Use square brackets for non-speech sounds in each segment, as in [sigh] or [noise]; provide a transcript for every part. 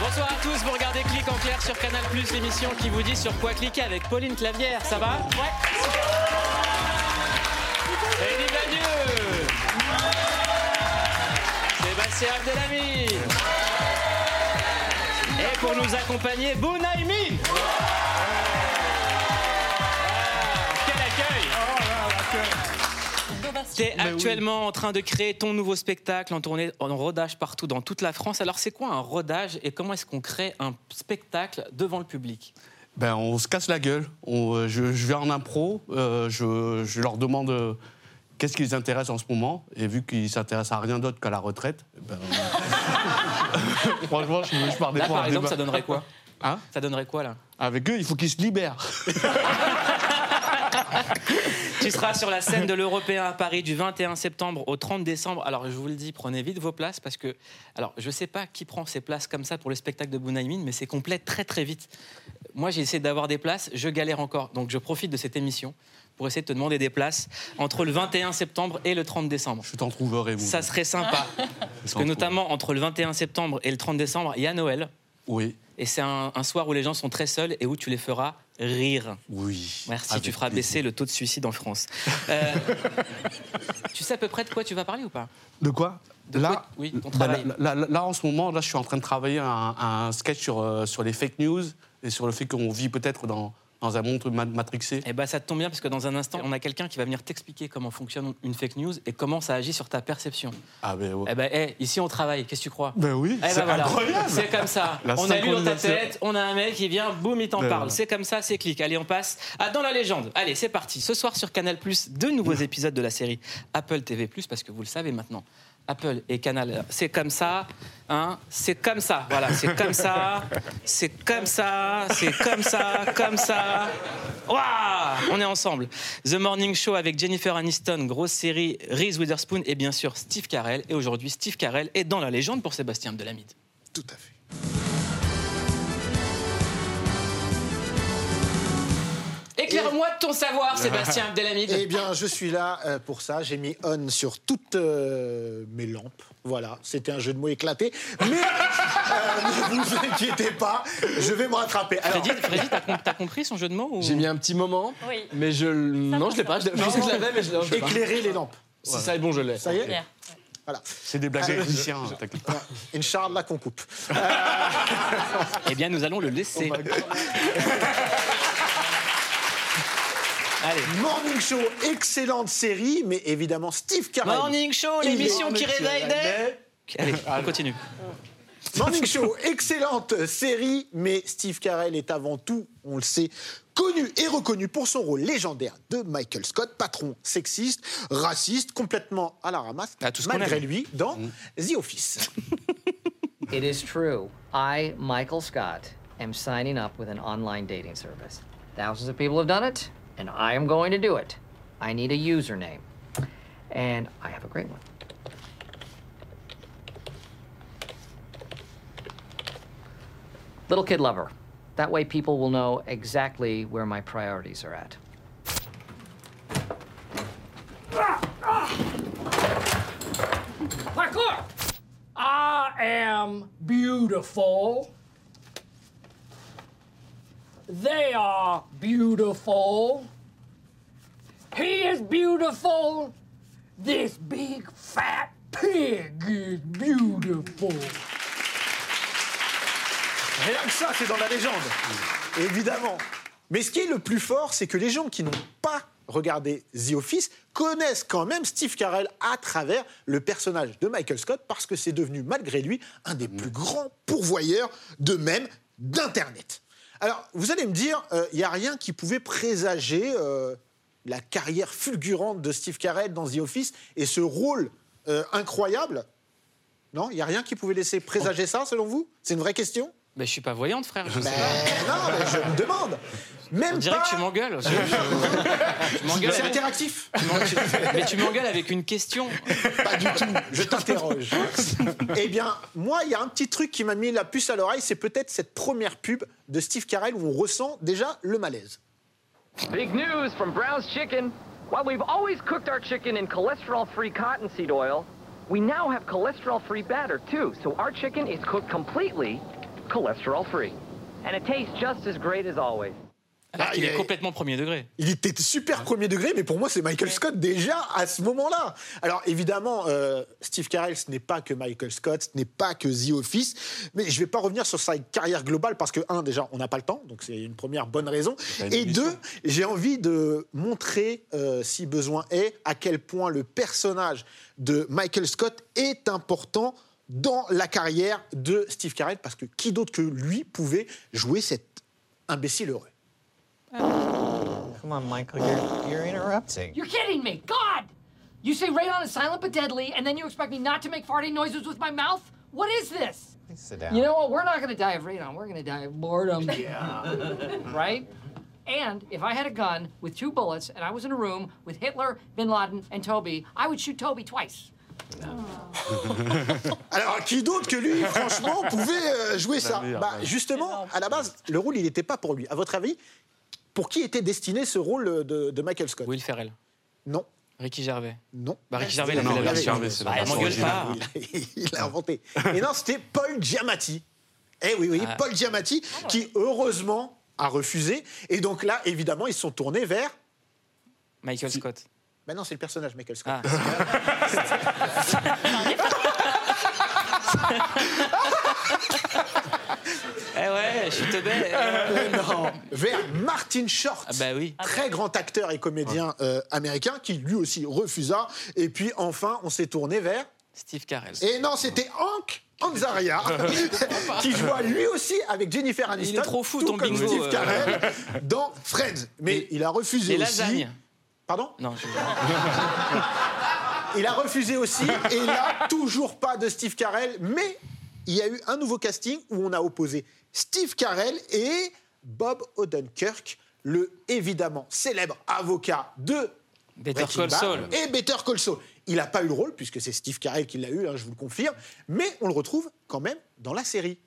Bonsoir à tous, vous regardez Clic en clair sur Canal+, l'émission qui vous dit sur quoi cliquer avec Pauline Clavière, ça va? Ouais. Sébastien Abdelhamid. Et pour nous accompagner, Bounaïmin Quel accueil. T'es actuellement en train de créer ton nouveau spectacle en tournée, en rodage partout dans toute la France. Alors c'est quoi un rodage et comment est-ce qu'on crée un spectacle devant le public? Ben, on se casse la gueule. On, euh, je, je vais en impro, euh, je, je leur demande euh, qu'est-ce qui les intéresse en ce moment. Et vu qu'ils s'intéressent à rien d'autre qu'à la retraite, ben, [laughs] franchement, je, je pars des Là fois par exemple, débat. ça donnerait quoi Hein Ça donnerait quoi là Avec eux, il faut qu'ils se libèrent. [laughs] Tu seras sur la scène de l'Européen à Paris du 21 septembre au 30 décembre. Alors je vous le dis, prenez vite vos places parce que, alors je sais pas qui prend ses places comme ça pour le spectacle de Bounaïmin, mais c'est complet très très vite. Moi j'ai essayé d'avoir des places, je galère encore, donc je profite de cette émission pour essayer de te demander des places entre le 21 septembre et le 30 décembre. Je t'en trouverai, vous. Ça serait sympa. [laughs] Parce que notamment entre le 21 septembre et le 30 décembre, il y a Noël. Oui, Et c'est un, un soir où les gens sont très seuls et où tu les feras rire. oui. Merci, tu feras plaisir. baisser le taux de suicide en France. Euh, [laughs] tu sais à peu près de quoi tu vas parler ou pas? De quoi? De là, quoi Oui, ton bah, travail. là, là- là, en ce moment, là, je suis en train de travailler un, un sketch sur, euh, sur les fake news et sur le fait qu'on vit peut-être dans, dans un monde ma- matrixé. Eh ben, ça te tombe bien parce que dans un instant, on a quelqu'un qui va venir t'expliquer comment fonctionne une fake news et comment ça agit sur ta perception. Ah ben, ouais. Eh ben, eh, ici on travaille, qu'est-ce que tu crois? Ben oui, Eh ben c'est voilà. incroyable. C'est comme ça. La on a lu dans ta tête, on a un mec qui vient, boum, il t'en Ben parle. voilà. C'est comme ça, c'est clic. Allez, on passe à Dans la légende. Allez, c'est parti. Ce soir sur Canal, deux nouveaux [laughs] épisodes de la série Apple TV, parce que vous le savez maintenant. Apple et Canal, c'est comme ça, hein, c'est comme ça, voilà, c'est comme ça, c'est comme ça, c'est comme ça, comme ça. Waouh On est ensemble. The Morning Show avec Jennifer Aniston, grosse série, Reese Witherspoon et bien sûr Steve Carell. Et aujourd'hui, Steve Carell est dans la légende pour Sébastien Abdelhamid. Tout à fait. Éclaire-moi de ton savoir, Sébastien Abdelhamid. Eh bien, je suis là euh, pour ça. J'ai mis on sur toutes euh, mes lampes. Voilà, c'était un jeu de mots éclaté. Mais [laughs] euh, ne vous inquiétez pas, je vais me rattraper. Alors, Freddy, Freddy, t'as com- t'as compris son jeu de mots ou... J'ai mis un petit moment, Oui. mais je. Non, je l'ai pas. Je, je sais que je l'avais, mais je l'ai je éclairer les lampes. Si ça est bon, je l'ai. Ça y est. Voilà. C'est des blagues électriciens, t'inquiète pas. Inch'Allah qu'on coupe. Eh bien, nous allons le laisser. [laughs] Allez. Morning Show, excellente série, mais évidemment Steve Carell. Morning Show, l'émission qui réveille des... Allez, on continue. Morning Show, excellente série, mais Steve Carell est avant tout, on le sait, connu et reconnu pour son rôle légendaire de Michael Scott, patron sexiste, raciste, complètement à la ramasse, Ah, tout ce qu'on malgré lui, dans The Office. [laughs] It is true. I, Michael Scott, am signing up with an online dating service. Thousands of people have done it, and I am going to do it. I need a username. And I have a great one. Little Kid Lover. That way people will know exactly where my priorities are at. Parkour! I am beautiful. They are beautiful. He is beautiful. This big fat pig is beautiful. Rien que ça, c'est dans la légende. Évidemment. Mais ce qui est le plus fort, c'est que les gens qui n'ont pas regardé The Office connaissent quand même Steve Carell à travers le personnage de Michael Scott parce que c'est devenu, malgré lui, un des plus grands pourvoyeurs de même d'Internet. Alors, vous allez me dire, il n'y a rien qui pouvait présager euh, la carrière fulgurante de Steve Carell dans The Office et ce rôle euh, incroyable? Non, il n'y a rien qui pouvait laisser présager ça, selon vous? C'est une vraie question? Ben, je suis pas voyante, frère. Je sais ben, pas. non, mais je me demande. Même On dirait pas. que tu m'engueules. [laughs] C'est avec- interactif. tu [laughs] Mais tu m'engueules avec une question. Pas du tout. Je t'interroge. [laughs] eh bien, moi, il y a un petit truc qui m'a mis la puce à l'oreille, c'est peut-être cette première pub de Steve Carell où on ressent déjà le malaise. Big news from Brown's Chicken. While we've always cooked our chicken in cholesterol-free cottonseed oil, we now have cholesterol-free batter too. So our chicken is cooked completely cholesterol-free. And it tastes just as great as always. Ah, il est complètement premier degré. Il était super premier degré, mais pour moi, c'est Michael Scott déjà à ce moment-là. Alors évidemment, euh, Steve Carell, ce n'est pas que Michael Scott, ce n'est pas que The Office, mais je ne vais pas revenir sur sa carrière globale parce que, un, déjà, on n'a pas le temps, donc c'est une première bonne raison. Et émission. deux, j'ai envie de montrer, euh, si besoin est, à quel point le personnage de Michael Scott est important dans la carrière de Steve Carell, parce que qui d'autre que lui pouvait jouer cet imbécile heureux? [sighs] Come on, Michael, you're, you're interrupting. You're kidding me! God! You say radon is silent but deadly, and then you expect me not to make farting noises with my mouth? What is this? Please sit down. You know what? We're not gonna die of radon. We're gonna die of boredom. Yeah. [laughs] right? And if I had a gun with two bullets and I was in a room with Hitler, Bin Laden, and Toby, I would shoot Toby twice. [laughs] Alors, qui d'autre que lui, franchement, pouvait euh, jouer ça bah. Justement, à la base, le rôle, il n'était pas pour lui. À votre avis, pour qui était destiné ce rôle de, de Michael Scott? Will Ferrell. Non, Ricky Gervais. non. Bah, Ricky Gervais, il a Non, la Ricky. Gervais, c'est la Bah, pas. Il il l'a inventé. Et non, c'était Paul Giamatti. Eh oui, oui, Ah. Paul Giamatti, qui heureusement a refusé. Et donc là, évidemment, ils se sont tournés vers. Michael Scott. Ben non, c'est le personnage, Michael Scott. Ah. [laughs] [laughs] ouais, je te [laughs] non, vers Martin Short. Ah bah oui. Très grand acteur et comédien euh, américain qui lui aussi refusa. Et puis enfin, on s'est tourné vers. Steve Carell. Et non, c'était Hank Anzaria [laughs] [laughs] qui joua lui aussi avec Jennifer Aniston. est trop fou, tout ton comme bingo, Steve euh. Carell dans Friends. Mais il a refusé aussi. lasagnes. Pardon? Non, je... Il a refusé aussi. Et là, toujours pas de Steve Carell. Mais il y a eu un nouveau casting où on a opposé Steve Carell et Bob Odenkirk, le évidemment célèbre avocat de Better Breaking Call Bad Saul. et Better Call Saul. Il n'a pas eu le rôle puisque c'est Steve Carell qui l'a eu, hein, je vous le confirme, mais on le retrouve quand même dans la série.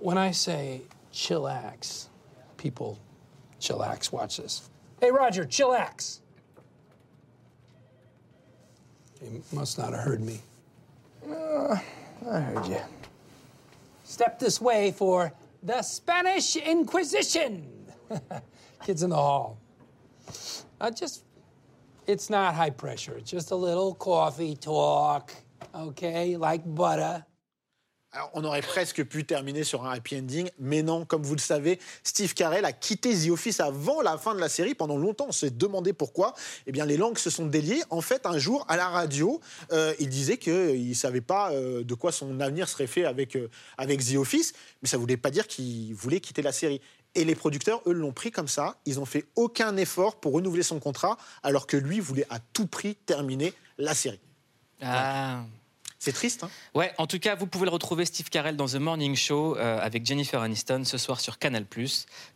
When I say chillax, people chillax. Watch this. Hey, Roger, chillax. You must not have heard me. Uh, I heard you. Step this way for the Spanish Inquisition. [laughs] Kids in the hall. Uh, just, it's not high pressure. It's just a little coffee talk, okay? Like butter. On aurait presque pu terminer sur un happy ending, mais non, comme vous le savez, Steve Carell a quitté The Office avant la fin de la série. Pendant longtemps, on s'est demandé pourquoi. Eh bien, les langues se sont déliées. En fait, un jour, à la radio, euh, il disait qu'il ne savait pas euh, de quoi son avenir serait fait avec, euh, avec The Office, mais ça ne voulait pas dire qu'il voulait quitter la série. Et les producteurs, eux, l'ont pris comme ça. Ils n'ont fait aucun effort pour renouveler son contrat, alors que lui voulait à tout prix terminer la série. Ah. C'est triste, hein Ouais, en tout cas, vous pouvez le retrouver Steve Carell dans The Morning Show euh, avec Jennifer Aniston ce soir sur Canal+.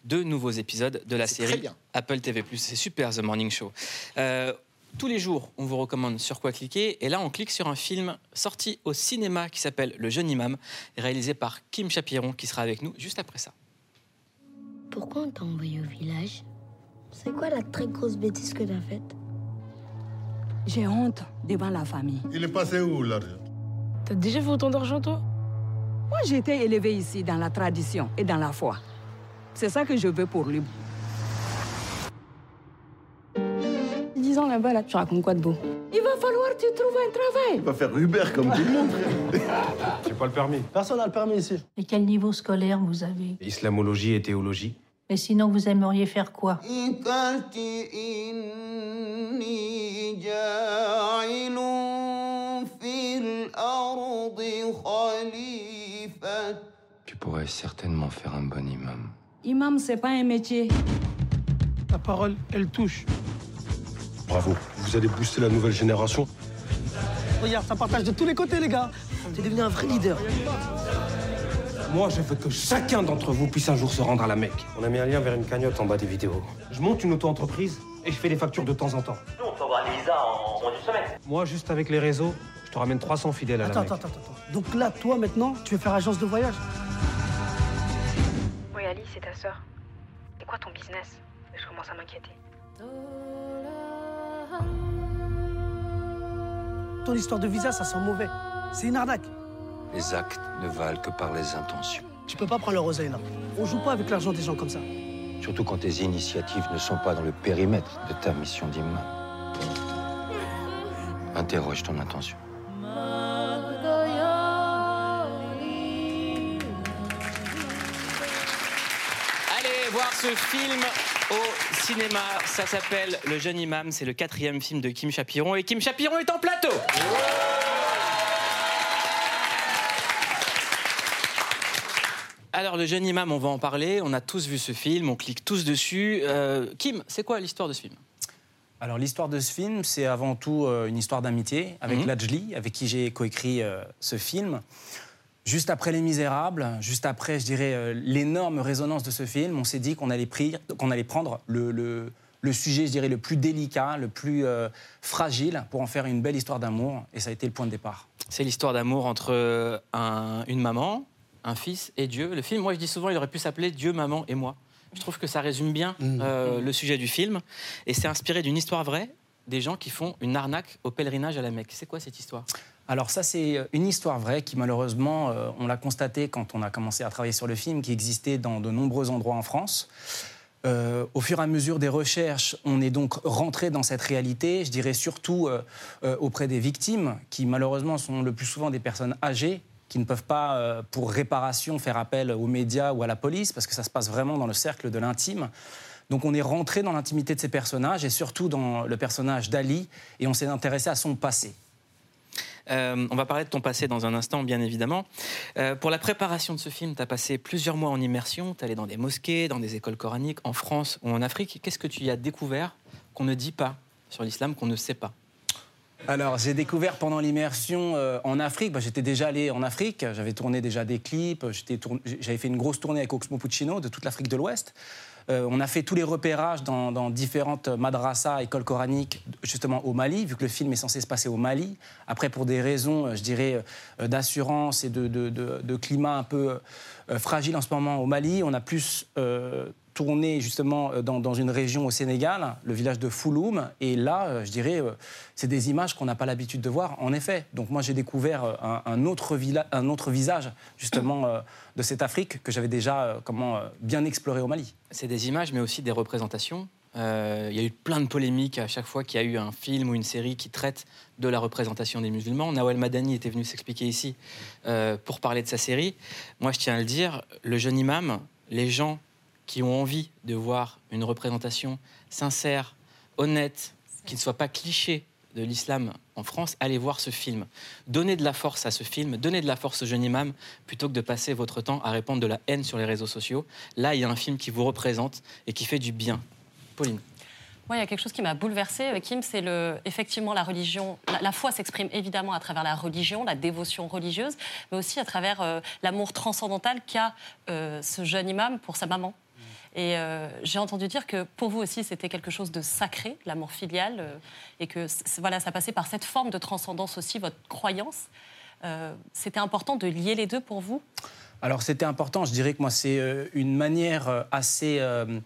Deux nouveaux épisodes de la série très bien. Apple TV+. C'est super The Morning Show. Euh, tous les jours, on vous recommande sur quoi cliquer. Et là, on clique sur un film sorti au cinéma qui s'appelle Le Jeune Imam, réalisé par Kim Chapiron, qui sera avec nous juste après ça. Pourquoi on t'a envoyé au village? C'est quoi la très grosse bêtise que t'as faite? J'ai honte devant la famille. Il est passé où l'argent? T'as déjà fait autant d'argent, toi? Moi, j'ai été élevée ici dans la tradition et dans la foi. C'est ça que je veux pour lui. Dix ans là-bas, là, tu racontes quoi de beau? Il va falloir que tu trouves un travail. Il va faire Uber comme tout le monde. [laughs] J'ai pas le permis? Personne n'a le permis ici. Et quel niveau scolaire vous avez? Islamologie et théologie. Et sinon, vous aimeriez faire quoi? Tu pourrais certainement faire un bon imam. Imam, c'est pas un métier. La parole, elle touche. Bravo, vous allez booster la nouvelle génération. Regarde, ça partage de tous les côtés, les gars. T'es devenu un vrai leader. Moi, je veux que chacun d'entre vous puisse un jour se rendre à la Mecque. On a mis un lien vers une cagnotte en bas des vidéos. Je monte une auto-entreprise et je fais des factures de temps en temps. Nous, on peut avoir les visas en moins d'une semaine. Moi, juste avec les réseaux, te ramène 300 fidèles à la Attends, Mecque. attends, attends, attends. Donc là, toi, maintenant, tu veux faire agence de voyage? Oui, Ali, c'est ta sœur. C'est quoi ton business? Je commence à m'inquiéter. Ton histoire de visa, ça sent mauvais. C'est une arnaque. Les actes ne valent que par les intentions. Tu peux pas prendre le roseille, là. On joue pas avec l'argent des gens comme ça. Surtout quand tes initiatives ne sont pas dans le périmètre de ta mission d'imam. Interroge ton intention. Ce film au cinéma. Ça s'appelle Le jeune imam. C'est le quatrième film de Kim Chapiron. Et Kim Chapiron est en plateau. Alors, Le jeune imam, on va en parler. On a tous vu ce film. On clique tous dessus. Euh, Kim, c'est quoi l'histoire de ce film? Alors l'histoire de ce film, c'est avant tout euh, une histoire d'amitié avec. Lajli, avec qui j'ai coécrit euh, ce film. Juste après Les Misérables, juste après, je dirais, euh, l'énorme résonance de ce film, on s'est dit qu'on allait, pri- qu'on allait prendre le, le- le sujet, je dirais, le plus délicat, le plus euh, fragile, pour en faire une belle histoire d'amour. Et ça a été le point de départ. C'est l'histoire d'amour entre euh, un- une maman, un fils et Dieu. Le film, moi je dis souvent, il aurait pu s'appeler Dieu, maman et moi. Je trouve que ça résume bien euh, le sujet du film. Et c'est inspiré d'une histoire vraie des gens qui font une arnaque au pèlerinage à la Mecque. C'est quoi cette histoire? Alors ça, c'est euh, une histoire vraie qui, malheureusement, euh, on l'a constaté quand on a commencé à travailler sur le film, qui existait dans de nombreux endroits en France. Euh, au fur et à mesure des recherches, on est donc rentré dans cette réalité, je dirais surtout auprès des victimes, qui malheureusement sont le plus souvent des personnes âgées, qui ne peuvent pas, pour réparation, faire appel aux médias ou à la police, parce que ça se passe vraiment dans le cercle de l'intime. Donc on est rentré dans l'intimité de ces personnages, et surtout dans le personnage d'Ali, et on s'est intéressé à son passé. Euh, on va parler de ton passé dans un instant, bien évidemment. Euh, pour la préparation de ce film, tu as passé plusieurs mois en immersion. Tu allé dans des mosquées, dans des écoles coraniques, en France ou en Afrique. Qu'est-ce que tu y as découvert qu'on ne dit pas sur l'islam, qu'on ne sait pas? Alors, j'ai découvert pendant l'immersion euh, en Afrique, bah, j'étais déjà allé en Afrique, j'avais tourné déjà des clips, j'avais fait une grosse tournée avec Oxmo Puccino de toute l'Afrique de l'Ouest. Euh, on a fait tous les repérages dans, différentes madrasas, écoles coraniques, justement au Mali, vu que le film est censé se passer au Mali. Après, pour des raisons, euh, je dirais, euh, d'assurance et de, climat un peu fragile en ce moment au Mali, on a plus tourné justement euh, dans, une région au Sénégal, le village de Fouloum. Et là, euh, je dirais, euh, c'est des images qu'on n'a pas l'habitude de voir, en effet. Donc moi, j'ai découvert un, un autre un autre visage, justement, de cette Afrique que j'avais déjà comment, bien exploré au Mali. C'est des images, mais aussi des représentations. Il y a eu plein de polémiques à chaque fois qu'il y a eu un film ou une série qui traite de la représentation des musulmans. Nawal Madani était venu s'expliquer ici pour parler de sa série. Moi, je tiens à le dire, le jeune imam, les gens qui ont envie de voir une représentation sincère, honnête, qui ne soit pas cliché de l'islam en France, allez voir ce film. Donnez de la force à ce film, donnez de la force au jeune imam, plutôt que de passer votre temps à répandre de la haine sur les réseaux sociaux. Là, il y a un film qui vous représente et qui fait du bien. Pauline. Moi, il y a quelque chose qui m'a bouleversée, Kim, c'est effectivement la religion. La, la foi s'exprime évidemment à travers la religion, la dévotion religieuse, mais aussi à travers euh, l'amour transcendantal qu'a euh, ce jeune imam pour sa maman. Et euh, j'ai entendu dire que pour vous aussi, c'était quelque chose de sacré, l'amour filial, euh, et que voilà, ça passait par cette forme de transcendance aussi, votre croyance. Euh, c'était important de lier les deux pour vous? Alors c'était important, je dirais que moi c'est une manière assez euh,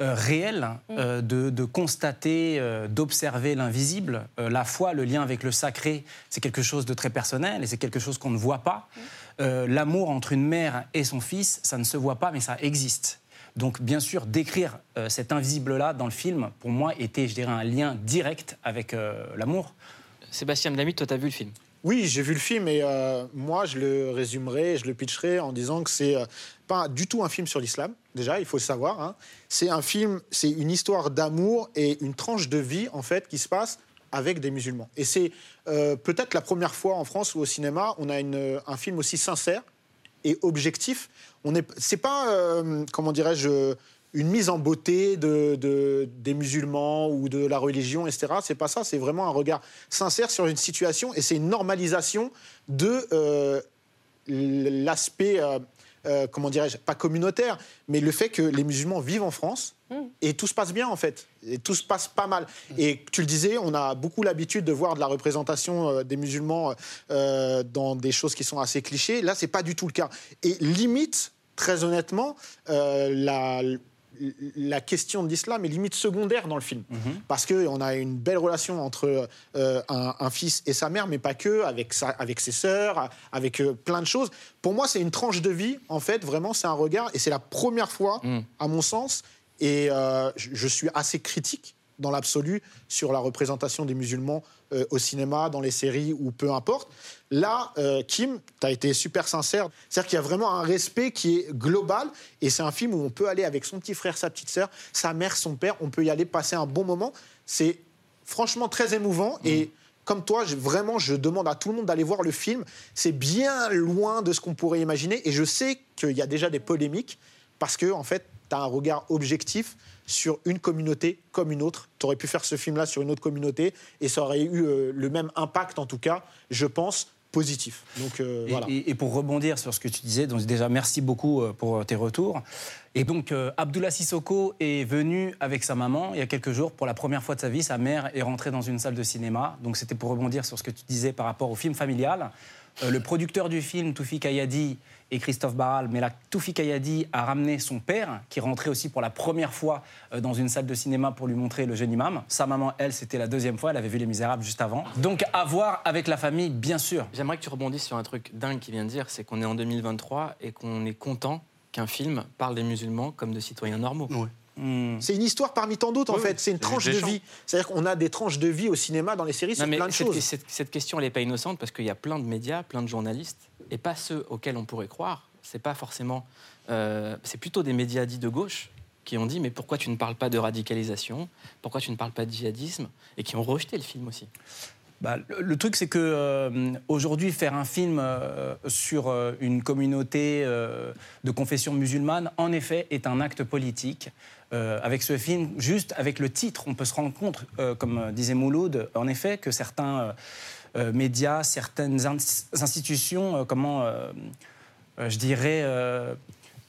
euh, réelle euh, de, de constater, euh, d'observer l'invisible. La foi, le lien avec le sacré, c'est quelque chose de très personnel et c'est quelque chose qu'on ne voit pas. Euh, L'amour entre une mère et son fils, ça ne se voit pas mais ça existe. Donc bien sûr, décrire euh, cet invisible-là dans le film, pour moi, était, je dirais, un lien direct avec euh, l'amour. Sébastien Damy, toi, tu as vu le film? Oui, j'ai vu le film et euh, moi, je le résumerai, je le pitcherai en disant que c'est euh, pas du tout un film sur l'islam. Déjà, il faut le savoir. hein. C'est un film, c'est une histoire d'amour et une tranche de vie en fait qui se passe avec des musulmans. Et c'est euh, peut-être la première fois en France ou au cinéma, on a une- un film aussi sincère et objectif. On est, c'est pas, euh, comment dirais-je, une mise en beauté de, de- des musulmans ou de la religion, etc. C'est pas ça. C'est vraiment un regard sincère sur une situation et c'est une normalisation de euh, l'aspect euh, comment dirais-je, pas communautaire, mais le fait que les musulmans vivent en France Mm. et tout se passe bien en fait, et tout se passe pas mal. Et tu le disais, on a beaucoup l'habitude de voir de la représentation euh, des musulmans euh, dans des choses qui sont assez clichés. Là, c'est pas du tout le cas. Et limite, très honnêtement, euh, la la question de l'islam est limite secondaire dans le film. Parce qu'on a une belle relation entre euh, un, un fils et sa mère, mais pas que, avec, sa- avec ses sœurs, avec euh, plein de choses. Pour moi, c'est une tranche de vie, en fait, vraiment, c'est un regard. Et c'est la première fois, à mon sens, et euh, je, je suis assez critique dans l'absolu sur la représentation des musulmans euh, au cinéma, dans les séries ou peu importe. Là, euh, Kim, tu as été super sincère. C'est-à-dire qu'il y a vraiment un respect qui est global et c'est un film où on peut aller avec son petit frère, sa petite sœur, sa mère, son père, on peut y aller passer un bon moment. C'est franchement très émouvant et comme toi, je- vraiment, je demande à tout le monde d'aller voir le film. C'est bien loin de ce qu'on pourrait imaginer et je sais qu'il y a déjà des polémiques parce que, en fait, tu as un regard objectif sur une communauté comme une autre. Tu aurais pu faire ce film-là sur une autre communauté et ça aurait eu euh, le même impact, en tout cas, je pense, positif. Donc euh, Et, voilà. et- et pour rebondir sur ce que tu disais, donc déjà merci beaucoup euh, pour tes retours. Et donc euh, Abdullah Sissoko est venu avec sa maman il y a quelques jours pour la première fois de sa vie. Sa mère est rentrée dans une salle de cinéma. Donc c'était pour rebondir sur ce que tu disais par rapport au film familial. Euh, le producteur du film, Toufi Kayadi et Christophe Barral, mais là Toufi Kayadi a ramené son père qui rentrait aussi pour la première fois euh, dans une salle de cinéma pour lui montrer le jeune imam. Sa maman, elle, c'était la deuxième fois. Elle avait vu Les Misérables juste avant. Donc à voir avec la famille, bien sûr. J'aimerais que tu rebondisses sur un truc dingue qu'il vient de dire, c'est qu'on est en 2023 et qu'on est content qu'un film parle des musulmans comme de citoyens normaux. C'est une histoire parmi tant d'autres, en Oui, fait. oui. C'est une C'est tranche de vie. C'est-à-dire qu'on a des tranches de vie au cinéma, dans les séries, mais plein de cette, choses. cette- cette question, elle n'est pas innocente parce qu'il y a plein de médias, plein de journalistes, et pas ceux auxquels on pourrait croire. C'est pas forcément. euh, c'est plutôt des médias dits de gauche qui ont dit mais pourquoi tu ne parles pas de radicalisation? Pourquoi tu ne parles pas de djihadisme? Et qui ont rejeté le film aussi. Bah, le, truc, c'est que euh, aujourd'hui, faire un film euh, sur une communauté de confession musulmane, en effet, est un acte politique. Avec ce film, juste avec le titre, on peut se rendre compte, comme disait Mouloud, en effet, que certains médias, certaines ins- institutions, euh, comment, euh, euh, je dirais, euh,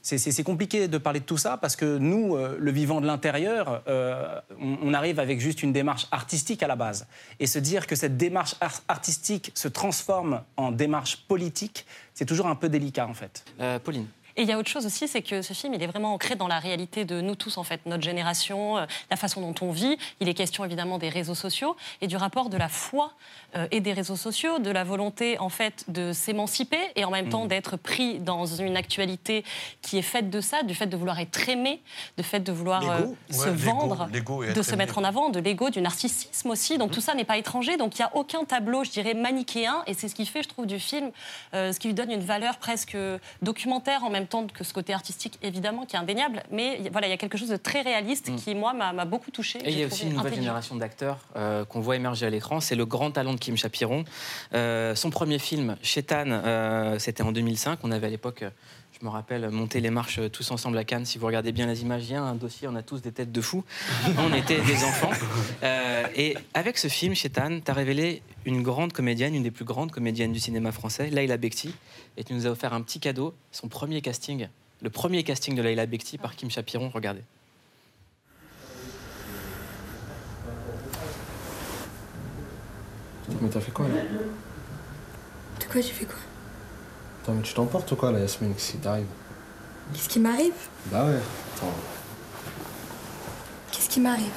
c'est- compliqué de parler de tout ça parce que nous, euh, le vivant de l'intérieur, euh, on, arrive avec juste une démarche artistique à la base. Et se dire que cette démarche ar- artistique se transforme en démarche politique, c'est toujours un peu délicat en fait. Euh, Pauline. Et il y a autre chose aussi, c'est que ce film, il est vraiment ancré dans la réalité de nous tous, en fait, notre génération, euh, la façon dont on vit. Il est question évidemment des réseaux sociaux et du rapport de la foi euh, et des réseaux sociaux, de la volonté, en fait, de s'émanciper et en même temps d'être pris dans une actualité qui est faite de ça, du fait de vouloir être aimé, du fait de vouloir euh, se Ouais, vendre, de se aimé. mettre en avant, de l'ego, du narcissisme aussi. Donc tout ça n'est pas étranger. Donc il n'y a aucun tableau, je dirais, manichéen. Et c'est ce qui fait, je trouve, du film, euh, ce qui lui donne une valeur presque documentaire en même que ce côté artistique, évidemment, qui est indéniable. Mais voilà, il y a quelque chose de très réaliste Mm. qui, moi, m'a beaucoup touché. Et il y a aussi une nouvelle génération d'acteurs euh, qu'on voit émerger à l'écran. C'est le grand talent de Kim Chapiron. Euh, son premier film, Chétan, euh, c'était en 2005. On avait à l'époque, je me rappelle, monté les marches euh, tous ensemble à Cannes. Si vous regardez bien les images, il y a un dossier, on a tous des têtes de fous. [laughs] on était des enfants. Euh, et avec ce film, Chétan, tu as révélé une grande comédienne, une des plus grandes comédiennes du cinéma français, Laila Bekti. Et tu nous as offert un petit cadeau, son premier casting. Le premier casting de Laila Bekti par Kim Chapiron, regardez. Mais t'as fait quoi là? De quoi j'ai fait quoi? Attends, mais tu t'emportes ou quoi là, Yasmine Qu'est-ce qui t'arrive Qu'est-ce qui m'arrive Bah ouais. Attends. Qu'est-ce qui m'arrive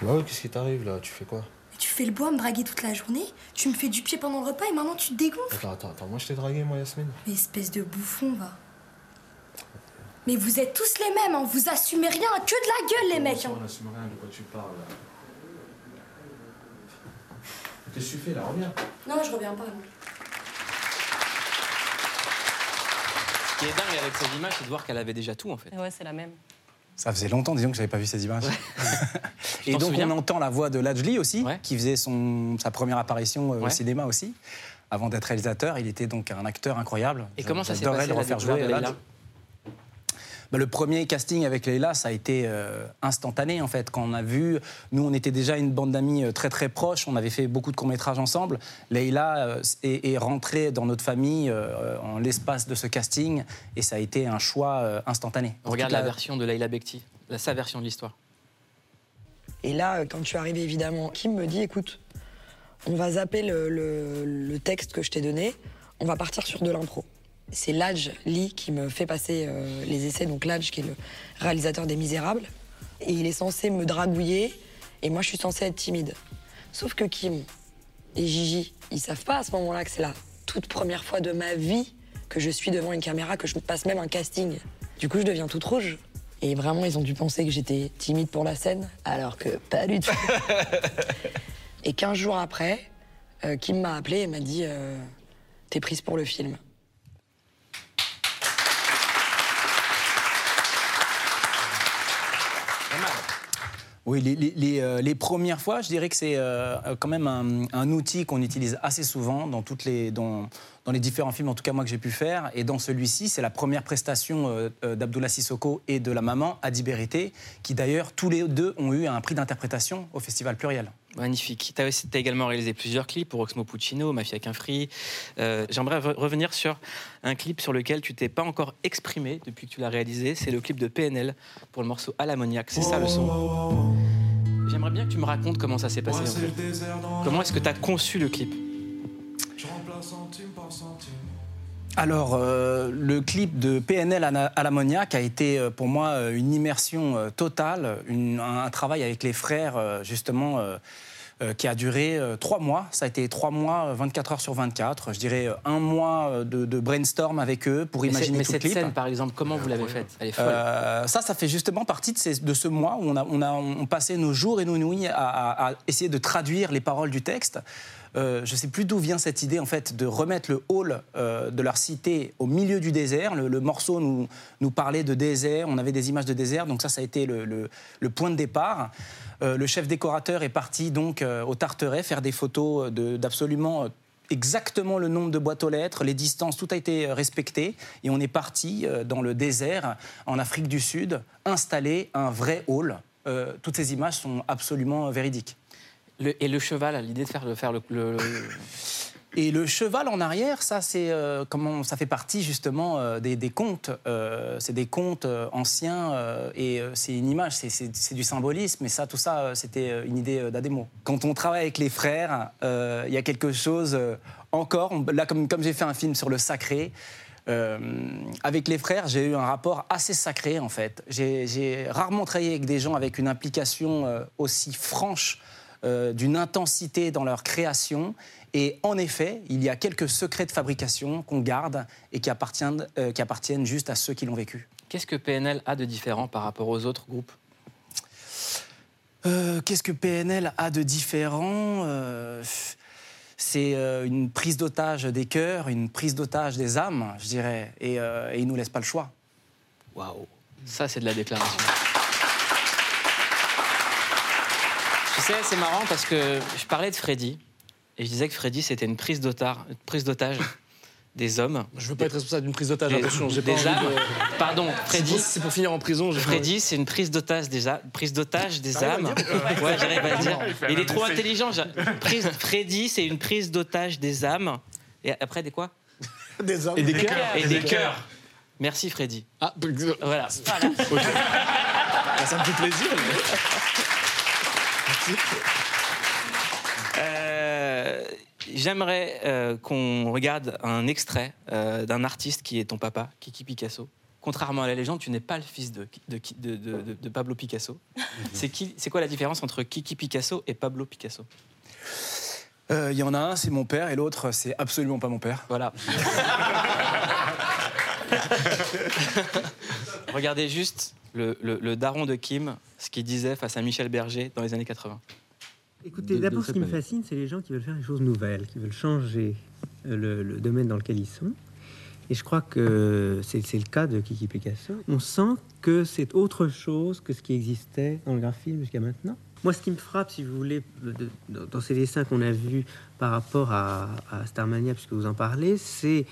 Bah ouais, qu'est-ce qui t'arrive là Tu fais quoi Mais Tu fais le bois à me draguer toute la journée, tu me fais du pied pendant le repas et maintenant tu te dégonfles. Attends, attends, attends. Moi je t'ai dragué, moi, Yasmine. Mais espèce de bouffon, va. Mais vous êtes tous les mêmes, hein. vous assumez rien, que de la gueule les mecs. hein. On assume rien de quoi tu parles là. Qu'est-ce que tu fais là? Reviens. Non, je reviens pas. non. Ce qui est dingue avec ces images, c'est de voir qu'elle avait déjà tout en fait. Ouais, c'est la même. Ça faisait longtemps, disons, que j'avais pas vu ces images. [laughs] Et donc souviens on entend la voix de Lajli aussi, qui faisait son, sa première apparition euh, au cinéma aussi. Avant d'être réalisateur, il était donc un acteur incroyable. Et comment ça s'est passé le refaire jouer. Bah, le premier casting avec Leïla, ça a été euh, instantané en fait. Quand on a vu, nous on était déjà une bande d'amis euh, très très proches, on avait fait beaucoup de courts-métrages ensemble. Leïla euh, est, est rentrée dans notre famille euh, en l'espace de ce casting et ça a été un choix euh, instantané. On regarde la version de Leila Bekti, la- sa version de l'histoire. Et là, quand je suis arrivée, évidemment, Kim me dit écoute, on va zapper le, le- le texte que je t'ai donné, on va partir sur de l'impro. C'est Ladj Lee qui me fait passer euh, les essais, donc Ladj qui est le réalisateur des Misérables. Et il est censé me dragouiller, et moi je suis censée être timide. Sauf que Kim et Gigi, ils savent pas à ce moment-là que c'est la toute première fois de ma vie que je suis devant une caméra, que je passe même un casting. Du coup, je deviens toute rouge. Et vraiment, ils ont dû penser que j'étais timide pour la scène, alors que pas du tout. [laughs] et 15 jours après, euh, Kim m'a appelé et m'a dit euh, T'es prise pour le film. Oui, les, euh, les premières fois, je dirais que c'est euh, quand même un, outil qu'on utilise assez souvent dans, toutes les, dans, dans les différents films, en tout cas moi que j'ai pu faire. Et dans celui-ci, c'est la première prestation euh, d'Abdullah Sissoko et de la maman, Adi Berité, qui d'ailleurs tous les deux ont eu un prix d'interprétation au Festival Pluriel. Magnifique. Tu as, également réalisé plusieurs clips pour Oxmo Puccino, Mafia qu'un free. Euh, J'aimerais re- revenir sur un clip sur lequel tu t'es pas encore exprimé depuis que tu l'as réalisé. C'est le clip de PNL pour le morceau À. C'est ça le son. J'aimerais bien que tu me racontes comment ça s'est passé. en fait. Comment est-ce que tu as conçu le clip? Alors, euh, le clip de PNL à, l'ammoniaque a été euh, pour moi euh, une immersion totale, une- un, travail avec les frères, justement, qui a duré euh, trois mois. Ça a été trois mois, euh, 24 heures sur 24. Je dirais euh, un mois euh, de, de brainstorm avec eux pour Mais imaginer mais tout cette clip. scène, par exemple, comment vous l'avez faite? Elle est folle. Euh, ça, ça fait justement partie de, ces- de ce mois où on, a, on, a, on passait nos jours et nos nuits à, à- à essayer de traduire les paroles du texte. Euh, je ne sais plus d'où vient cette idée en fait de remettre le hall euh, de leur cité au milieu du désert. Le, le morceau nous, nous parlait de désert, on avait des images de désert, donc ça, ça a été le, le- le point de départ. Euh, le chef décorateur est parti donc euh, au Tarteret faire des photos de- d'absolument euh, exactement le nombre de boîtes aux lettres, les distances, tout a été euh, respecté. Et on est parti euh, dans le désert, en Afrique du Sud, installer un vrai hall. Euh, toutes ces images sont absolument euh, véridiques. Et le cheval, l'idée de faire. Faire le- Et le cheval en arrière, ça, c'est euh, comment ça fait partie justement euh, des, contes. Euh, c'est des contes anciens et c'est une image, c'est- du symbolisme. Et ça, tout ça, c'était une idée d'Ademo. Quand on travaille avec les frères, il y a quelque chose encore. Là, comme, j'ai fait un film sur le sacré. avec les frères, j'ai eu un rapport assez sacré en fait. J'ai rarement travaillé avec des gens avec une implication aussi franche d'une intensité dans leur création. Et en effet, il y a quelques secrets de fabrication qu'on garde et qui appartiennent, euh, qui appartiennent juste à ceux qui l'ont vécu. Qu'est-ce que PNL a de différent par rapport aux autres groupes? Euh, Qu'est-ce que PNL a de différent Euh, C'est une prise d'otage des cœurs, une prise d'otage des âmes, je dirais. Et, et ils ne nous laissent pas le choix. Waouh Ça, c'est de la déclaration. Tu sais, c'est marrant parce que je parlais de Freddy et je disais que Freddy, c'était une prise d'otage, prise d'otage [laughs] des hommes. Je veux pas être responsable d'une prise d'otage, Des- attention, j'ai pas des envie âmes. de- Pardon, Freddy. C'est pour- c'est pour finir en prison. j'ai pas envie. Freddy, c'est une prise d'otage des, a- prise d'otage des âmes. Ouais, j'arrive à le dire. Il est trop intelligent. Prise, [laughs] Freddy, c'est une prise d'otage des âmes. Et après, des quoi? [laughs] Des hommes. Et des cœurs. Et Et des des cœurs. Merci, Freddy. Ah, Voilà. Ok. Ah, ça me fait plaisir. Euh, J'aimerais euh, qu'on regarde un extrait euh, d'un artiste qui est ton papa, Kiki Picasso. Contrairement à la légende, tu n'es pas le fils de, de, de- de- de- de Pablo Picasso. C'est qui- c'est quoi la différence entre Kiki Picasso et Pablo Picasso? Euh, Il y en a un, c'est mon père, et l'autre, c'est absolument pas mon père. Voilà. [laughs] Regardez juste le, le- le daron de Kim, ce qu'il disait face à Michel Berger dans les années 80. Écoutez, d'abord, ce qui me fascine, c'est les gens qui veulent faire des choses nouvelles, qui veulent changer euh, le, le domaine dans lequel ils sont. Et je crois que c'est le cas de Kiki Picasso. On sent que c'est autre chose que ce qui existait dans le graphisme jusqu'à maintenant. Moi, ce qui me frappe, si vous voulez, dans ces dessins qu'on a vus par rapport à, à Starmania, puisque vous en parlez, c'est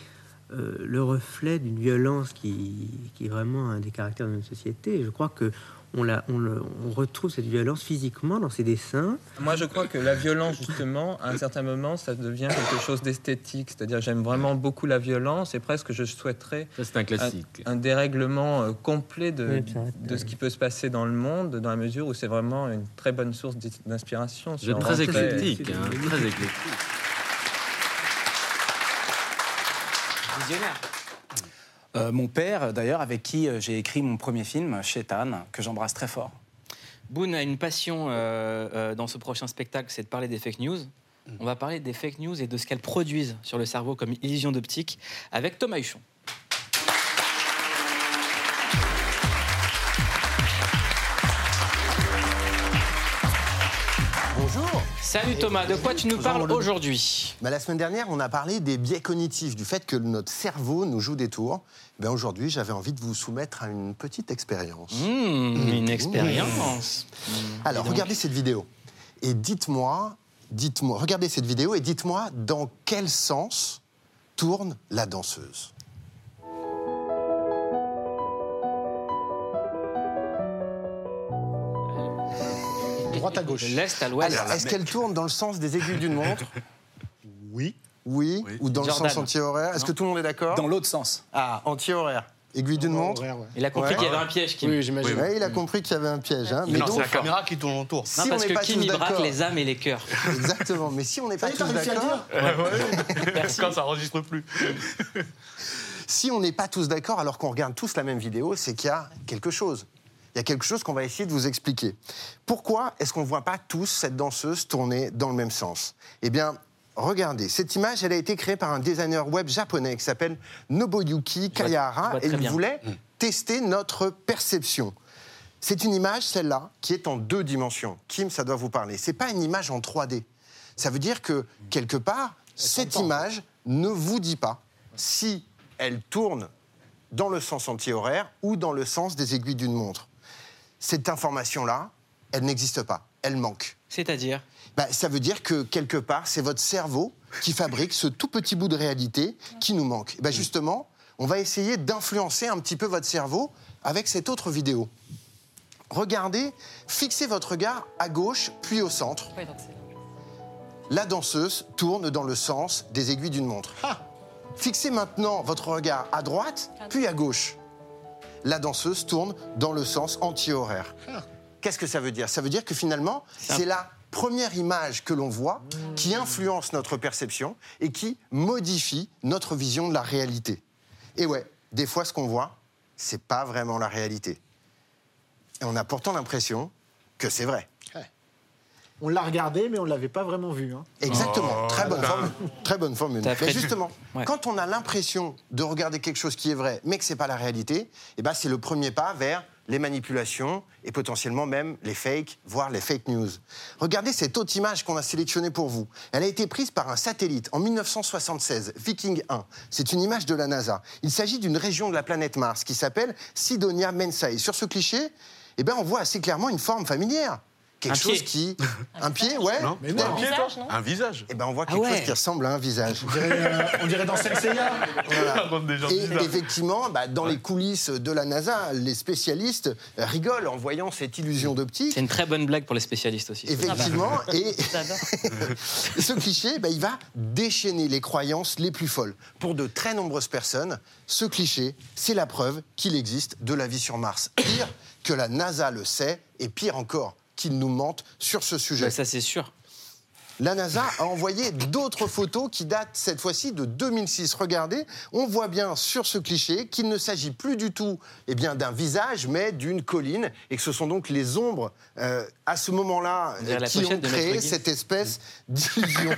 euh, le reflet d'une violence qui, qui est vraiment un des caractères de notre société. Et je crois que on, la- on le- on retrouve cette violence physiquement dans ses dessins. Moi, je crois que la violence, justement, à un certain moment, ça devient quelque chose d'esthétique. C'est-à-dire, j'aime vraiment beaucoup la violence et presque je souhaiterais c'est un classique. un, dérèglement euh, complet de, Oui, ce qui peut se passer dans le monde, dans la mesure où c'est vraiment une très bonne source d'inspiration. Très très- éclectique, hein, très éclectique. Visionnaire. Euh, mon père, d'ailleurs, avec qui euh, j'ai écrit mon premier film, Chétan, que j'embrasse très fort. Boone a une passion euh, dans ce prochain spectacle, c'est de parler des fake news. Mm. On va parler des fake news et de ce qu'elles produisent sur le cerveau comme illusion d'optique avec Thomas Huchon. Salut Thomas, de quoi tu nous parles aujourd'hui Bah, la semaine dernière, on a parlé des biais cognitifs, du fait que notre cerveau nous joue des tours. Ben, Aujourd'hui, j'avais envie de vous soumettre à une petite expérience. Mmh, Une expérience. Mmh. Alors, regardez cette vidéo. Et dites-moi, dites-moi, regardez cette vidéo et dites-moi dans quel sens tourne la danseuse. Droite à gauche. L'est à l'ouest. Alors, est-ce qu'elle tourne dans le sens des aiguilles d'une montre [laughs] Oui. Oui, ou dans Jordan. le sens anti-horaire? Est-ce Non. que tout le monde est d'accord? Dans l'autre sens. Ah, anti-horaire. Aiguille d'une montre? Horaire, ouais. Il a compris Ouais. qu'il y avait un piège, Kim. Oui, j'imagine. Ouais, il a compris qu'il y avait un piège. Hein. Mais donc, non, C'est la caméra qui tourne autour. Non, si on parce n'est que pas Kim, tous il braque les âmes et les cœurs. [laughs] exactement. Mais si on n'est pas tous d'accord, [laughs] Merci. Quand ça enregistre plus. si on n'est pas tous d'accord, alors qu'on regarde tous la même vidéo, c'est qu'il y a quelque chose. Il y a quelque chose qu'on va essayer de vous expliquer. Pourquoi est-ce qu'on ne voit pas tous cette danseuse tourner dans le même sens? Eh bien, regardez, cette image, elle a été créée par un designer web japonais qui s'appelle Nobuyuki Kayahara. Et il bien. voulait tester notre perception. C'est une image, celle-là, qui est en deux dimensions. Kim, ça doit vous parler. C'est pas une image en 3D. Ça veut dire que, quelque part, cette image ne vous dit pas si elle tourne dans le sens anti-horaire ou dans le sens des aiguilles d'une montre. Cette information-là, elle n'existe pas. Elle manque. C'est-à-dire Bah, ça veut dire que quelque part, c'est votre cerveau qui fabrique ce tout petit bout de réalité qui nous manque. Bah, justement, on va essayer d'influencer un petit peu votre cerveau avec cette autre vidéo. Regardez, fixez votre regard à gauche puis au centre. Oui, donc c'est- La danseuse tourne dans le sens des aiguilles d'une montre. Fixez maintenant votre regard à droite puis à gauche. La danseuse tourne dans le sens anti-horaire. Qu'est-ce que ça veut dire? Ça veut dire que finalement, c'est la première image que l'on voit qui influence notre perception et qui modifie notre vision de la réalité. Et ouais, des fois, ce qu'on voit, c'est pas vraiment la réalité. Et on a pourtant l'impression que c'est vrai. On l'a regardé, mais on ne l'avait pas vraiment vu. hein. Exactement, très bonne formule. Très bonne formule. Mais justement, Ouais. quand on a l'impression de regarder quelque chose qui est vrai, mais que c'est pas la réalité, eh ben c'est le premier pas vers les manipulations et potentiellement même les fakes, voire les fake news. Regardez cette autre image qu'on a sélectionnée pour vous. Elle a été prise par un satellite en 1976, Viking 1. C'est une image de la NASA. Il s'agit d'une région de la planète Mars qui s'appelle Sidonia Mensae. Sur ce cliché, eh ben on voit assez clairement une forme familière. Quelque Un chose pied. qui. [laughs] Un pied, ouais. Non, Mais un non. pied, visage, non Un visage. Eh ben, on voit Ah quelque ouais. chose qui ressemble à un visage. On dirait, euh, on dirait dans Senseiya. [laughs] [laughs] Gens Et effectivement, bah, dans les coulisses de la NASA, les spécialistes rigolent en voyant cette illusion d'optique. C'est une très bonne blague pour les spécialistes aussi. Effectivement, et J'adore. ce cliché, bah, il va déchaîner les croyances les plus folles. Pour de très nombreuses personnes, ce cliché, c'est la preuve qu'il existe de la vie sur Mars. Pire que la NASA le sait, et pire encore, qu'ils nous mentent sur ce sujet. Bah, ça, c'est sûr. La NASA a envoyé d'autres photos qui datent cette fois-ci de 2006. Regardez, on voit bien sur ce cliché qu'il ne s'agit plus du tout eh bien, d'un visage, mais d'une colline, et que ce sont donc les ombres euh, à ce moment-là la qui ont créé cette espèce [laughs] d'illusion.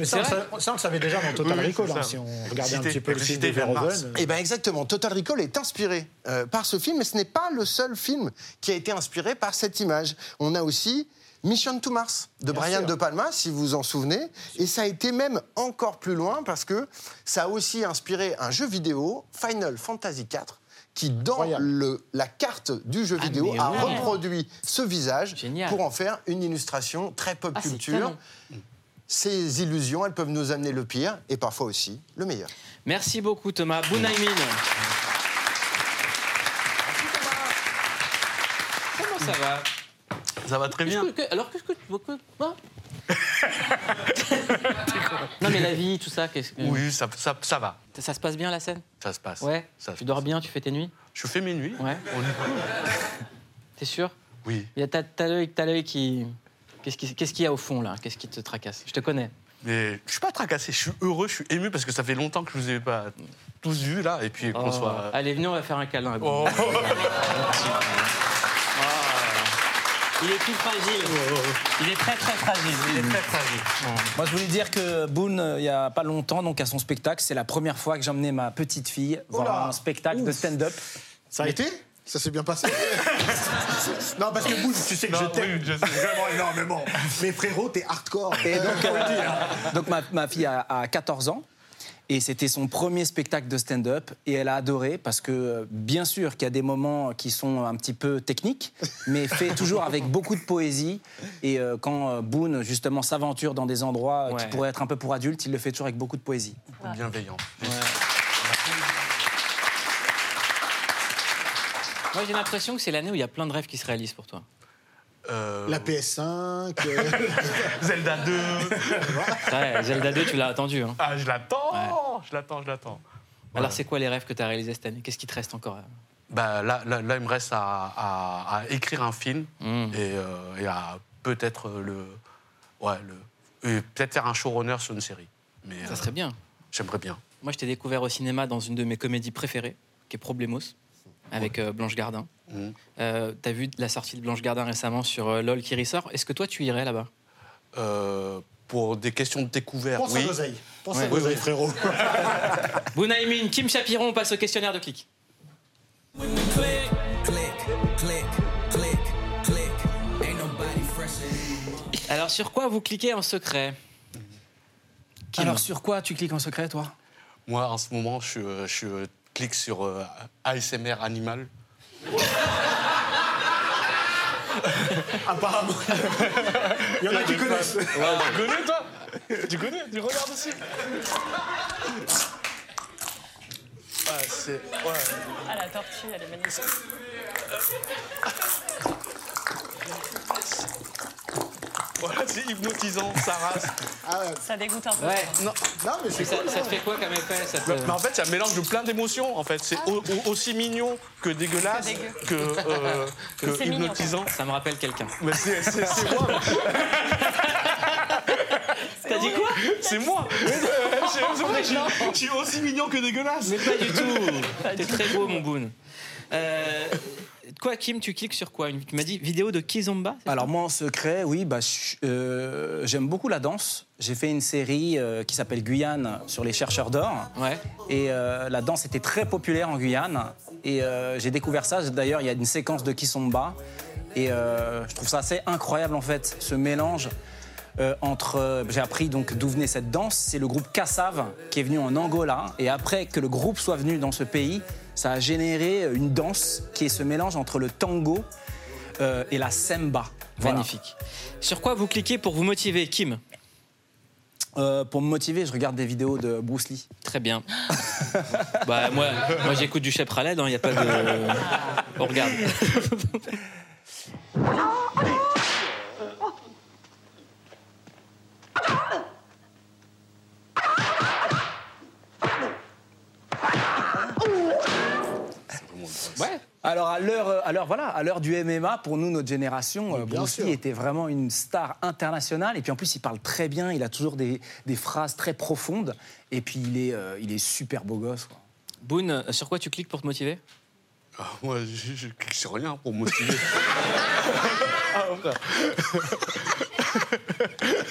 Mais ça, on, le sa- ça, on le savait déjà dans Total Oui, Recall, hein, si on regardait un petit peu le film de. Verhoeven. Eh bien exactement, Total Recall est inspiré euh, par ce film, mais ce n'est pas le seul film qui a été inspiré par cette image. On a aussi Mission to Mars de Bien Brian sûr. De Palma, si vous vous en souvenez, et ça a été même encore plus loin parce que ça a aussi inspiré un jeu vidéo, Final Fantasy IV, qui dans le, la carte du jeu Ah, vidéo a ouais. reproduit ce visage Génial. pour en faire une illustration très pop Ah, culture. ces illusions, elles peuvent nous amener le pire et parfois aussi le meilleur. Merci beaucoup Thomas. Bounaïmin. Comment ça va? Ça va très bien. Que- alors qu'est-ce que tu quoi Quoi [laughs] Non mais la vie, tout ça, qu'est-ce que... Oui, ça, ça, ça va. Ça, ça se passe bien la scène? Ça se passe. Ouais. Ça tu dors bien, tu fais tes nuits? Je fais mes nuits. Ouais. On est- [laughs] T'es sûr? Oui. Il y a t'as t'as l'œil, t'as l'œil qui. Qu'est-ce qui- qu'est-ce qu'il y a au fond là? Qu'est-ce qui te tracasse? Je te connais. Mais je suis pas tracassé, je suis heureux, je suis ému parce que ça fait longtemps que je vous ai pas tous vus là et puis qu'on Oh. soit. Allez, venez, on va faire un câlin. Oh. [laughs] Il est tout fragile. Il est très très fragile. Il est très fragile. Moi, je voulais dire que Boone, euh, il y a pas longtemps, donc à son spectacle, c'est la première fois que j'emmenais ma petite fille voir Oula. un spectacle de stand-up. Ça a été? Ça s'est bien passé [laughs] Non, parce que Boone, tu sais que je t'aime vraiment énormément. Mais frérot, t'es hardcore. Et donc, euh, donc ma, ma fille a, a 14 ans. Et c'était son premier spectacle de stand-up et elle a adoré parce que euh, bien sûr qu'il y a des moments qui sont un petit peu techniques, mais fait [laughs] toujours avec beaucoup de poésie. Et euh, quand euh, Boone justement s'aventure dans des endroits qui pourraient être un peu pour adultes, il le fait toujours avec beaucoup de poésie. Bienveillant. Moi, j'ai l'impression que c'est l'année où il y a plein de rêves qui se réalisent pour toi. Euh, La PS5. euh, [laughs] Zelda 2. Ouais, Zelda 2, tu l'as attendu. Hein. Ah, je l'attends, je l'attends, je l'attends. Alors, c'est quoi les rêves que tu as réalisés cette année? Qu'est-ce qui te reste encore à- Bah, là, là, là, il me reste à, à- à écrire un film Mm. et, euh, et à peut-être le, ouais, le, peut-être faire un showrunner sur une série. Mais Ça euh, serait bien. J'aimerais bien. Moi, je t'ai découvert au cinéma dans une de mes comédies préférées, qui est Problemos, avec euh, Blanche Gardin. Mhm. Euh, T'as vu la sortie de Blanche Gardin récemment sur euh, LOL qui ressort? Est-ce que toi, tu irais là-bas? Euh, pour des questions de découverte, Pense oui. à l'oseille. Pense Ouais. à l'oseille, Oui, oui. frérot. [laughs] Bounaïmin, Kim Chapiron, on passe au questionnaire de clic. Alors, sur quoi vous cliquez en secret? Kim. Alors sur quoi tu cliques en secret toi? Moi, en ce moment, je, je euh, clique sur euh, ASMR animal. Apparemment. Il y en a qui connaissent. Tu connais, toi? Tu connais? Tu regardes aussi Ah, c'est... Ouais. Ah, la tortue, elle est magnifique. Voilà, c'est hypnotisant, ça rase. Ça dégoûte un peu. Ouais. Non, non mais ça, ça te fait quoi comme effet ça te- Mais en fait, c'est un mélange de plein d'émotions. En fait, c'est au- au- aussi mignon que dégueulasse, Que dégueu. que, euh, [laughs] que C'est mignon, hypnotisant. Ça me rappelle quelqu'un. Mais c'est c'est- c'est moi. [laughs] T'as dit quoi? C'est moi. [laughs] C'est vrai, je suis- je suis aussi mignon que dégueulasse. Mais pas du tout. T'es très beau, mon Boone. Euh, quoi, Kim, tu cliques sur quoi? Tu m'as dit vidéo de Kizomba Alors moi en secret, oui, bah, euh, j'aime beaucoup la danse. J'ai fait une série euh, qui s'appelle Guyane sur les chercheurs d'or. Ouais. Et euh, la danse était très populaire en Guyane. Et j'ai découvert ça. D'ailleurs, il y a une séquence de Kizomba. Et je trouve ça assez incroyable en fait, ce mélange. euh, entre, euh, j'ai appris donc d'où venait cette danse. C'est le groupe Kassav qui est venu en Angola. Et après que le groupe soit venu dans ce pays, ça a généré une danse qui est ce mélange entre le tango euh, et la semba. Voilà. Magnifique. Sur quoi vous cliquez pour vous motiver, Kim? Euh, pour me motiver, je regarde des vidéos de Bruce Lee. Très bien. [laughs] bah, moi, moi j'écoute du Chef Raled, il n'y a pas de. [laughs] On regarde. Ouais. Alors à l'heure, euh, à l'heure, voilà, à l'heure du MMA, pour nous, notre génération, euh, Bruce. Lee était vraiment une star internationale. Et puis en plus, il parle très bien. Il a toujours des, des phrases très profondes. Et puis il est, euh, il est super beau gosse. quoi. Boone, sur quoi tu cliques pour te motiver? Ah, moi, je, je clique sur rien pour me motiver. [laughs] Ah. [laughs]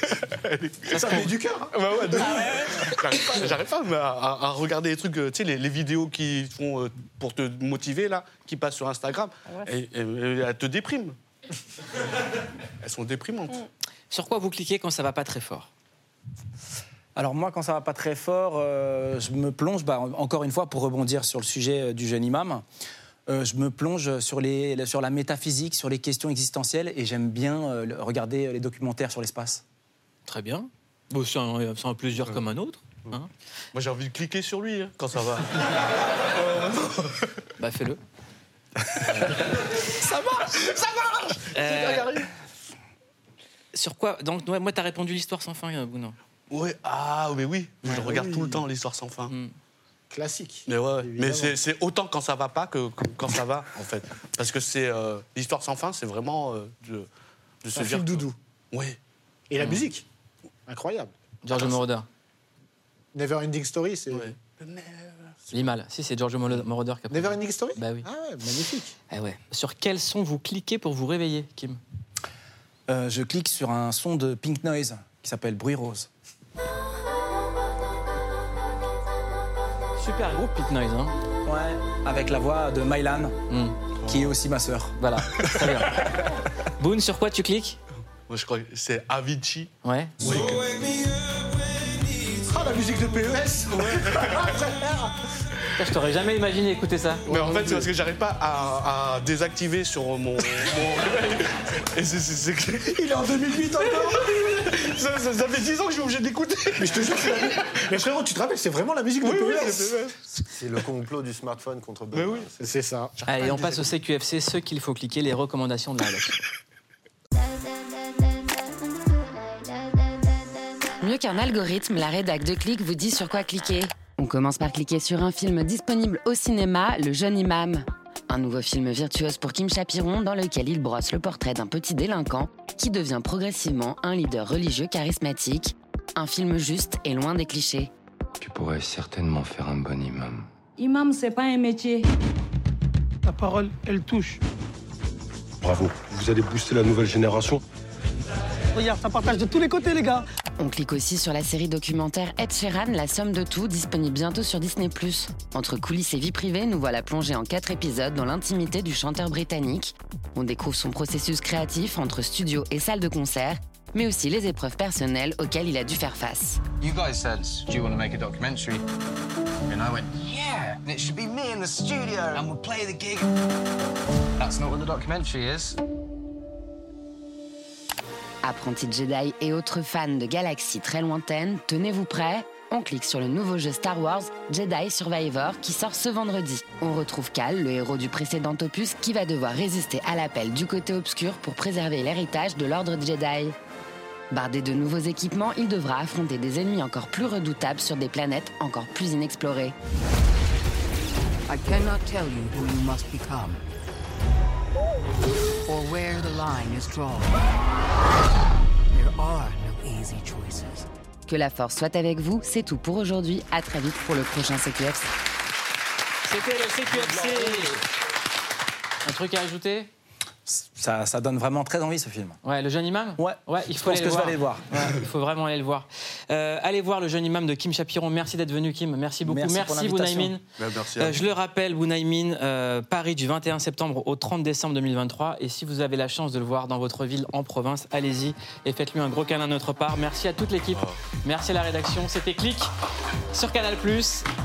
Ça met du cœur. hein. Bah ouais, de ouf. J'arrive pas, j'arrive pas mais à, à- à regarder les trucs, euh, tu sais, les, les vidéos qui font euh, pour te motiver, là, qui passent sur Instagram, et, et- et elles te dépriment. Elles sont déprimantes. Sur quoi vous cliquez quand ça va pas très fort? Alors moi, quand ça va pas très fort, euh, je me plonge, bah, encore une fois, pour rebondir sur le sujet euh, du jeune imam, euh, je me plonge sur, les, sur la métaphysique, sur les questions existentielles, et j'aime bien euh, regarder les documentaires sur l'espace. Très bien. Bon, c'est un, c'est un plaisir comme un autre. hein. Moi, j'ai envie de cliquer sur lui hein, quand ça va. [laughs] Bah, fais-le. [laughs] ça marche Ça marche Euh, Sur quoi Donc, ouais, moi, t'as répondu l'histoire sans fin, euh, Bruno. Ouais, ah, mais oui, je Ouais, regarde oui. tout le temps l'histoire sans fin. Classique. Mais ouais, ouais. Évidemment. mais c'est c'est autant quand ça va pas que, que quand ça va, en fait. Parce que c'est euh, l'histoire sans fin, c'est vraiment euh, de, de se un dire. film doudou. Oui. Et la Mm. musique Incroyable. Giorgio Moroder. Never Ending Story, c'est. Limal. Si, c'est Giorgio Moroder qui a Never Ending Story Bah oui. Ah ouais, magnifique. Eh ouais. Sur quel son vous cliquez pour vous réveiller, Kim? Euh, je clique sur un son de Pink Noise qui s'appelle Bruit Rose. Super groupe, Pit Noise. Hein Ouais, avec la voix de Mylan, qui est aussi ma sœur. Voilà, très bien. [laughs] Boone, sur quoi tu cliques? Moi, je crois que c'est Avicii. Ouais. Ah, la musique de PES [laughs] Je t'aurais jamais imaginé écouter ça. Mais en fait, c'est parce que j'arrive pas à, à désactiver sur mon. mon... [laughs] Et que- Il est en 2008 encore ça, ça- ça fait 10 ans que je suis obligé d'écouter. Mais je te jure, c'est la mu- Mais frérot, tu te rappelles, c'est vraiment la musique de Oui, oui, PES c'est C'est le complot du smartphone contre Bob. Mais oui. C'est ça. Allez, on passe au CQFC, ceux qu'il faut cliquer, les recommandations de la Mieux qu'un algorithme, la rédac de Click vous dit sur quoi cliquer. On commence par cliquer sur un film disponible au cinéma, Le Jeune Imam. Un nouveau film virtuose pour Kim Chapiron dans lequel il brosse le portrait d'un petit délinquant qui devient progressivement un leader religieux charismatique. Un film juste et loin des clichés. Tu pourrais certainement faire un bon imam. Imam, c'est pas un métier. Ta parole, elle touche. Bravo. Vous allez booster la nouvelle génération. Regarde, ça partage de tous les côtés, les gars. On clique aussi sur la série documentaire Ed Sheeran, La somme de tout, disponible bientôt sur Disney+. Entre coulisses et vie privée, nous voilà plongés en quatre épisodes dans l'intimité du chanteur britannique. On découvre son processus créatif entre studio et salle de concert, mais aussi les épreuves personnelles auxquelles il a dû faire face. You guys said, do you want to make a documentary? And I went, yeah, and it should be me in the studio, and we'll play the gig. That's not what the documentary is. Apprentis Jedi et autres fans de galaxies très lointaines, tenez-vous prêts on clique sur le nouveau jeu Star Wars Jedi Survivor qui sort ce vendredi. On retrouve Cal, le héros du précédent opus, qui va devoir résister à l'appel du côté obscur pour préserver l'héritage de l'ordre Jedi. Bardé de nouveaux équipements, il devra affronter des ennemis encore plus redoutables sur des planètes encore plus inexplorées. I cannot tell you who you must become line is drawn. There are no easy choices. Que la force soit avec vous, c'est tout pour aujourd'hui. À très vite pour le prochain CQFC. C'était le CQFC. Un truc à ajouter? Ça, ça donne vraiment très envie ce film. Ouais, le jeune imam Ouais. Ouais, il Je faut pense aller que le je vais voir. aller le voir. Ouais, il faut vraiment aller le voir. Euh, allez voir le jeune imam de Kim Chapiron. Merci d'être venu, Kim. Merci beaucoup. Merci l'invitation. Bounaimin. Bah, merci à Euh, je le rappelle, Bounaimin, euh, Paris du 21 septembre au 30 décembre 2023. Et si vous avez la chance de le voir dans votre ville en province, allez-y et faites-lui un gros câlin de notre part. Merci à toute l'équipe. Merci à la rédaction. C'était Clic sur Canal+.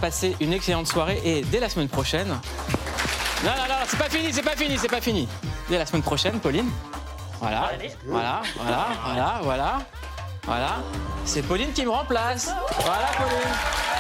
Passez une excellente soirée et dès la semaine prochaine. Non, non, non, c'est pas fini, c'est pas fini, c'est pas fini. Dès la semaine prochaine, Pauline. Voilà, voilà, voilà, voilà, voilà. Voilà. C'est Pauline qui me remplace. Voilà, Pauline.